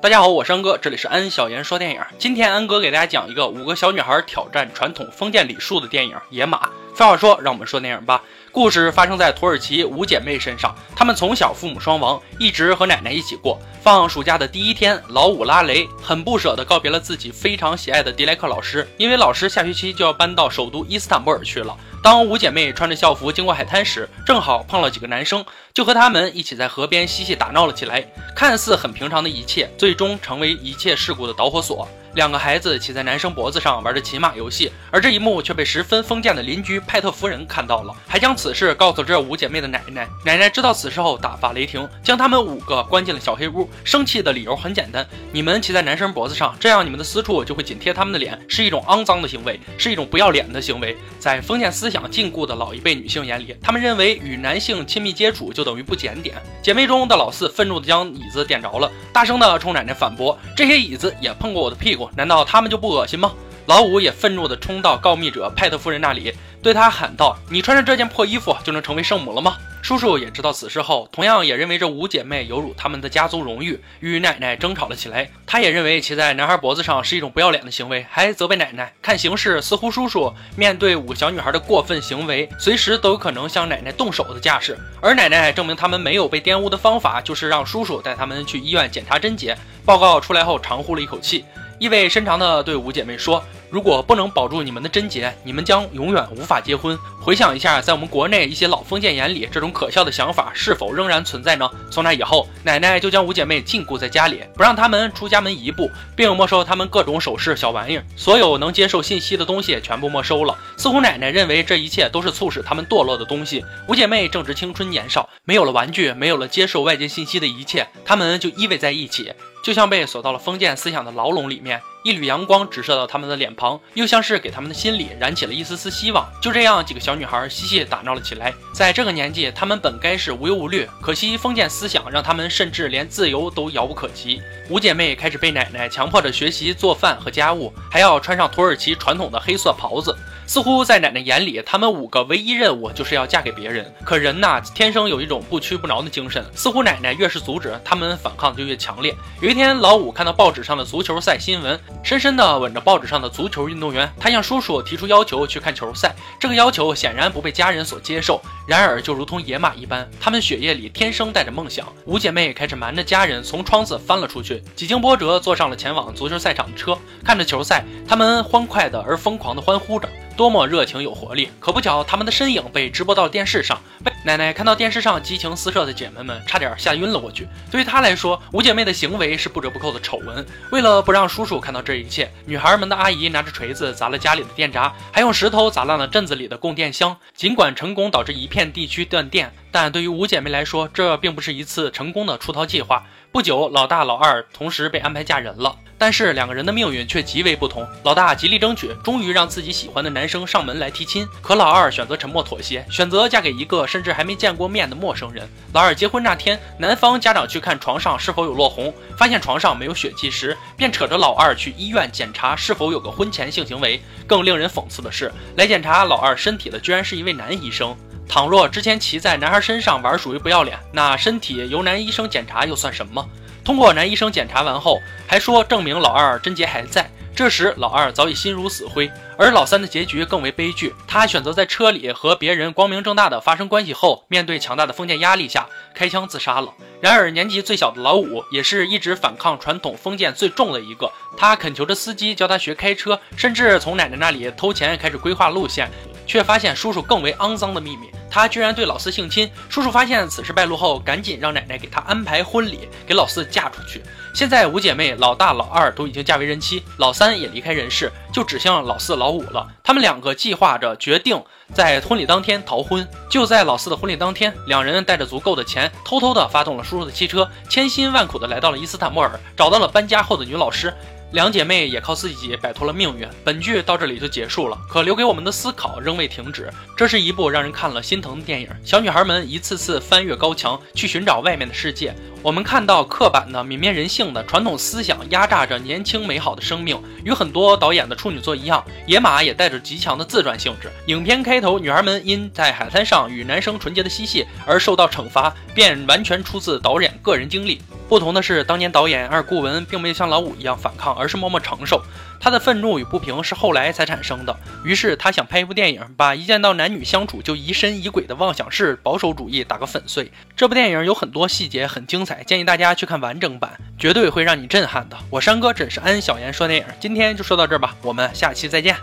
大家好，我是安哥，这里是安小言说电影。今天安哥给大家讲一个五个小女孩挑战传统封建礼数的电影《野马》。废话说，让我们说电影吧。故事发生在土耳其五姐妹身上，她们从小父母双亡，一直和奶奶一起过。放暑假的第一天，老五拉雷很不舍地告别了自己非常喜爱的迪莱克老师，因为老师下学期就要搬到首都伊斯坦布尔去了。当五姐妹穿着校服经过海滩时，正好碰了几个男生，就和他们一起在河边嬉戏打闹了起来。看似很平常的一切，最终成为一切事故的导火索。两个孩子骑在男生脖子上玩着骑马游戏，而这一幕却被十分封建的邻居派特夫人看到了，还将此事告诉这五姐妹的奶奶。奶奶知道此事后大发雷霆，将他们五个关进了小黑屋。生气的理由很简单：你们骑在男生脖子上，这样你们的私处就会紧贴他们的脸，是一种肮脏的行为，是一种不要脸的行为。在封建思想禁锢的老一辈女性眼里，她们认为与男性亲密接触就等于不检点。姐妹中的老四愤怒地将椅子点着了，大声地冲奶奶反驳：“这些椅子也碰过我的屁股，难道他们就不恶心吗？”老五也愤怒地冲到告密者派特夫人那里，对他喊道：“你穿着这件破衣服就能成为圣母了吗？”叔叔也知道此事后，同样也认为这五姐妹有辱他们的家族荣誉，与奶奶争吵了起来。他也认为骑在男孩脖子上是一种不要脸的行为，还责备奶奶。看形势，似乎叔叔面对五个小女孩的过分行为，随时都有可能向奶奶动手的架势。而奶奶证明他们没有被玷污的方法，就是让叔叔带他们去医院检查贞洁。报告出来后，长呼了一口气，意味深长的对五姐妹说。如果不能保住你们的贞洁，你们将永远无法结婚。回想一下，在我们国内一些老封建眼里，这种可笑的想法是否仍然存在呢？从那以后，奶奶就将五姐妹禁锢在家里，不让她们出家门一步，并没收她们各种首饰、小玩意儿，所有能接受信息的东西全部没收了。似乎奶奶认为这一切都是促使她们堕落的东西。五姐妹正值青春年少，没有了玩具，没有了接受外界信息的一切，她们就依偎在一起。就像被锁到了封建思想的牢笼里面，一缕阳光直射到他们的脸庞，又像是给他们的心里燃起了一丝丝希望。就这样，几个小女孩嬉戏打闹了起来。在这个年纪，她们本该是无忧无虑，可惜封建思想让她们甚至连自由都遥不可及。五姐妹开始被奶奶强迫着学习做饭和家务，还要穿上土耳其传统的黑色袍子。似乎在奶奶眼里，她们五个唯一任务就是要嫁给别人。可人呐，天生有一种不屈不挠的精神。似乎奶奶越是阻止，她们反抗就越强烈。有一天，老五看到报纸上的足球赛新闻，深深地吻着报纸上的足球运动员。他向叔叔提出要求去看球赛。这个要求显然不被家人所接受。然而，就如同野马一般，他们血液里天生带着梦想。五姐妹开始瞒着家人从窗子翻了出去，几经波折，坐上了前往足球赛场的车。看着球赛，他们欢快的而疯狂地欢呼着。多么热情有活力！可不巧，他们的身影被直播到了电视上。奶奶看到电视上激情四射的姐妹们，差点吓晕了过去。对于她来说，五姐妹的行为是不折不扣的丑闻。为了不让叔叔看到这一切，女孩们的阿姨拿着锤子砸了家里的电闸，还用石头砸烂了镇子里的供电箱。尽管成功导致一片地区断电，但对于五姐妹来说，这并不是一次成功的出逃计划。不久，老大、老二同时被安排嫁人了。但是两个人的命运却极为不同。老大极力争取，终于让自己喜欢的男生上门来提亲。可老二选择沉默妥协，选择嫁给一个甚至还没见过面的陌生人。老二结婚那天，男方家长去看床上是否有落红，发现床上没有血迹时，便扯着老二去医院检查是否有个婚前性行为。更令人讽刺的是，来检查老二身体的居然是一位男医生。倘若之前骑在男孩身上玩属于不要脸，那身体由男医生检查又算什么？通过男医生检查完后，还说证明老二贞洁还在。这时老二早已心如死灰，而老三的结局更为悲剧。他选择在车里和别人光明正大的发生关系后，面对强大的封建压力下开枪自杀了。然而年纪最小的老五也是一直反抗传统封建最重的一个。他恳求着司机教他学开车，甚至从奶奶那里偷钱开始规划路线，却发现叔叔更为肮脏的秘密。他居然对老四性侵，叔叔发现此事败露后，赶紧让奶奶给他安排婚礼，给老四嫁出去。现在五姐妹老大、老二都已经嫁为人妻，老三也离开人世，就只剩老四、老五了。他们两个计划着决定在婚礼当天逃婚。就在老四的婚礼当天，两人带着足够的钱，偷偷的发动了叔叔的汽车，千辛万苦的来到了伊斯坦布尔，找到了搬家后的女老师。两姐妹也靠自己摆脱了命运。本剧到这里就结束了，可留给我们的思考仍未停止。这是一部让人看了心疼的电影。小女孩们一次次翻越高墙去寻找外面的世界，我们看到刻板的、泯灭人性的传统思想压榨着年轻美好的生命，与很多导演的处女作一样，《野马》也带着极强的自传性质。影片开头，女孩们因在海滩上与男生纯洁的嬉戏而受到惩罚，便完全出自导演个人经历。不同的是，当年导演二顾文并没有像老五一样反抗，而是默默承受。他的愤怒与不平是后来才产生的。于是他想拍一部电影，把一见到男女相处就疑神疑鬼的妄想式保守主义打个粉碎。这部电影有很多细节很精建议大家去看完整版，绝对会让你震撼的。我山哥，只是安小言说电影，今天就说到这儿吧，我们下期再见。